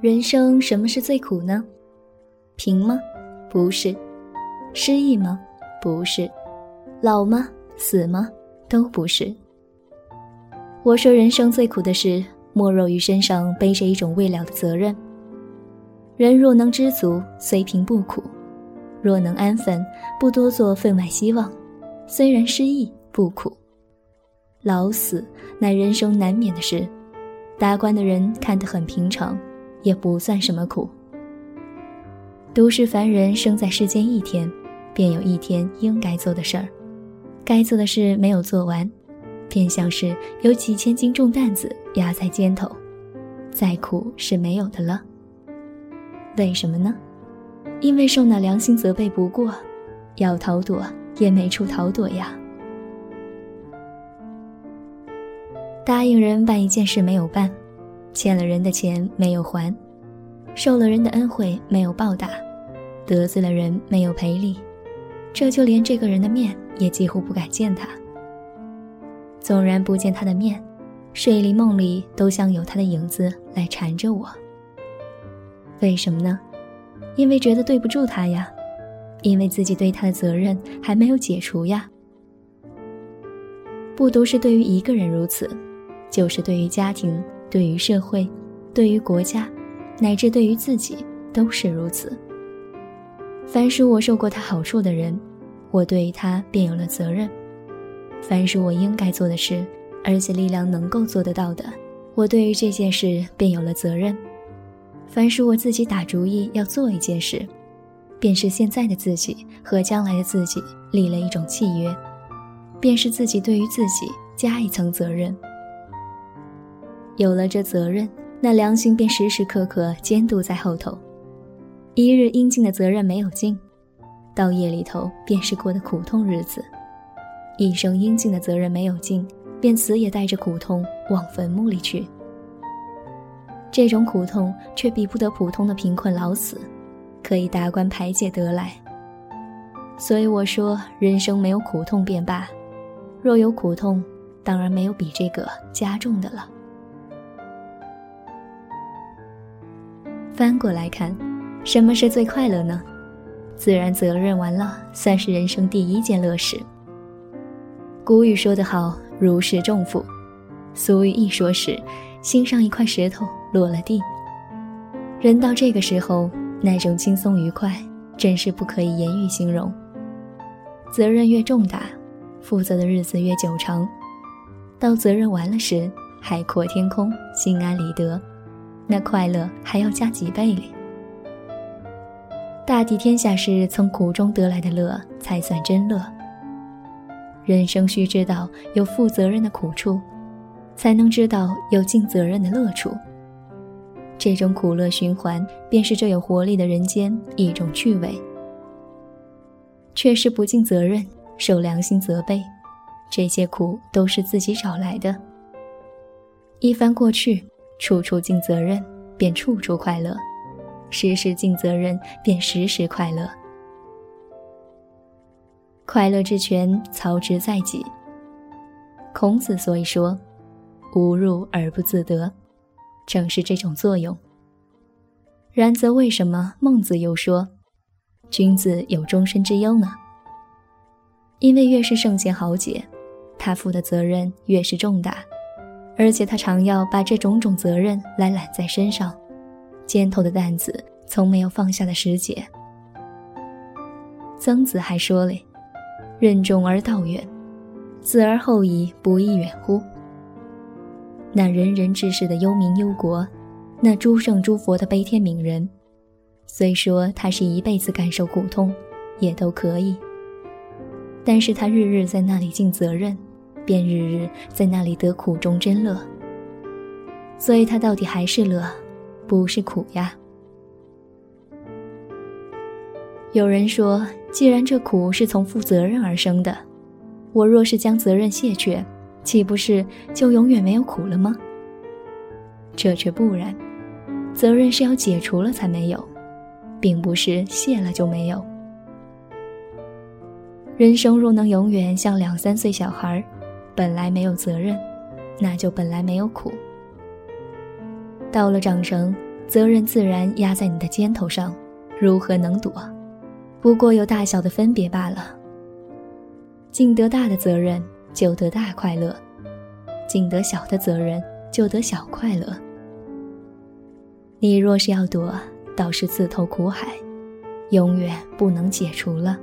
人生什么是最苦呢？贫吗？不是。失意吗？不是。老吗？死吗？都不是。我说，人生最苦的是，莫若于身上背着一种未了的责任。人若能知足，虽贫不苦；若能安分，不多做分外希望，虽然失意不苦。老死乃人生难免的事，达官的人看得很平常。也不算什么苦。都市凡人生在世间一天，便有一天应该做的事儿，该做的事没有做完，便像是有几千斤重担子压在肩头，再苦是没有的了。为什么呢？因为受那良心责备不过，要逃躲也没处逃躲呀。答应人办一件事没有办。欠了人的钱没有还，受了人的恩惠没有报答，得罪了人没有赔礼，这就连这个人的面也几乎不敢见他。纵然不见他的面，睡里梦里都想有他的影子来缠着我。为什么呢？因为觉得对不住他呀，因为自己对他的责任还没有解除呀。不独是对于一个人如此，就是对于家庭。对于社会，对于国家，乃至对于自己，都是如此。凡是我受过他好处的人，我对他便有了责任；凡是我应该做的事，而且力量能够做得到的，我对于这件事便有了责任；凡是我自己打主意要做一件事，便是现在的自己和将来的自己立了一种契约，便是自己对于自己加一层责任。有了这责任，那良心便时时刻刻监督在后头。一日应尽的责任没有尽，到夜里头便是过的苦痛日子；一生应尽的责任没有尽，便死也带着苦痛往坟墓里去。这种苦痛却比不得普通的贫困老死，可以达官排解得来。所以我说，人生没有苦痛便罢；若有苦痛，当然没有比这个加重的了。翻过来看，什么是最快乐呢？自然责任完了，算是人生第一件乐事。古语说得好，如释重负；俗语一说是，心上一块石头落了地。人到这个时候，那种轻松愉快，真是不可以言语形容。责任越重大，负责的日子越久长。到责任完了时，海阔天空，心安理得。那快乐还要加几倍哩。大抵天下事，从苦中得来的乐才算真乐。人生需知道有负责任的苦处，才能知道有尽责任的乐处。这种苦乐循环，便是这有活力的人间一种趣味。确实不尽责任，受良心责备，这些苦都是自己找来的。一番过去。处处尽责任，便处处快乐；时时尽责任，便时时快乐。快乐之泉，操之在己。孔子所以说：“无入而不自得”，正是这种作用。然则为什么孟子又说：“君子有终身之忧”呢？因为越是圣贤豪杰，他负的责任越是重大。而且他常要把这种种责任来揽在身上，肩头的担子从没有放下的时节。曾子还说嘞：“任重而道远，死而后已，不亦远乎？”那仁人志士的忧民忧国，那诸圣诸佛的悲天悯人，虽说他是一辈子感受苦痛，也都可以。但是他日日在那里尽责任。便日日在那里得苦中真乐，所以他到底还是乐，不是苦呀。有人说，既然这苦是从负责任而生的，我若是将责任卸却，岂不是就永远没有苦了吗？这却不然，责任是要解除了才没有，并不是卸了就没有。人生若能永远像两三岁小孩。本来没有责任，那就本来没有苦。到了长成，责任自然压在你的肩头上，如何能躲？不过有大小的分别罢了。尽得大的责任，就得大快乐；尽得小的责任，就得小快乐。你若是要躲，倒是自投苦海，永远不能解除了。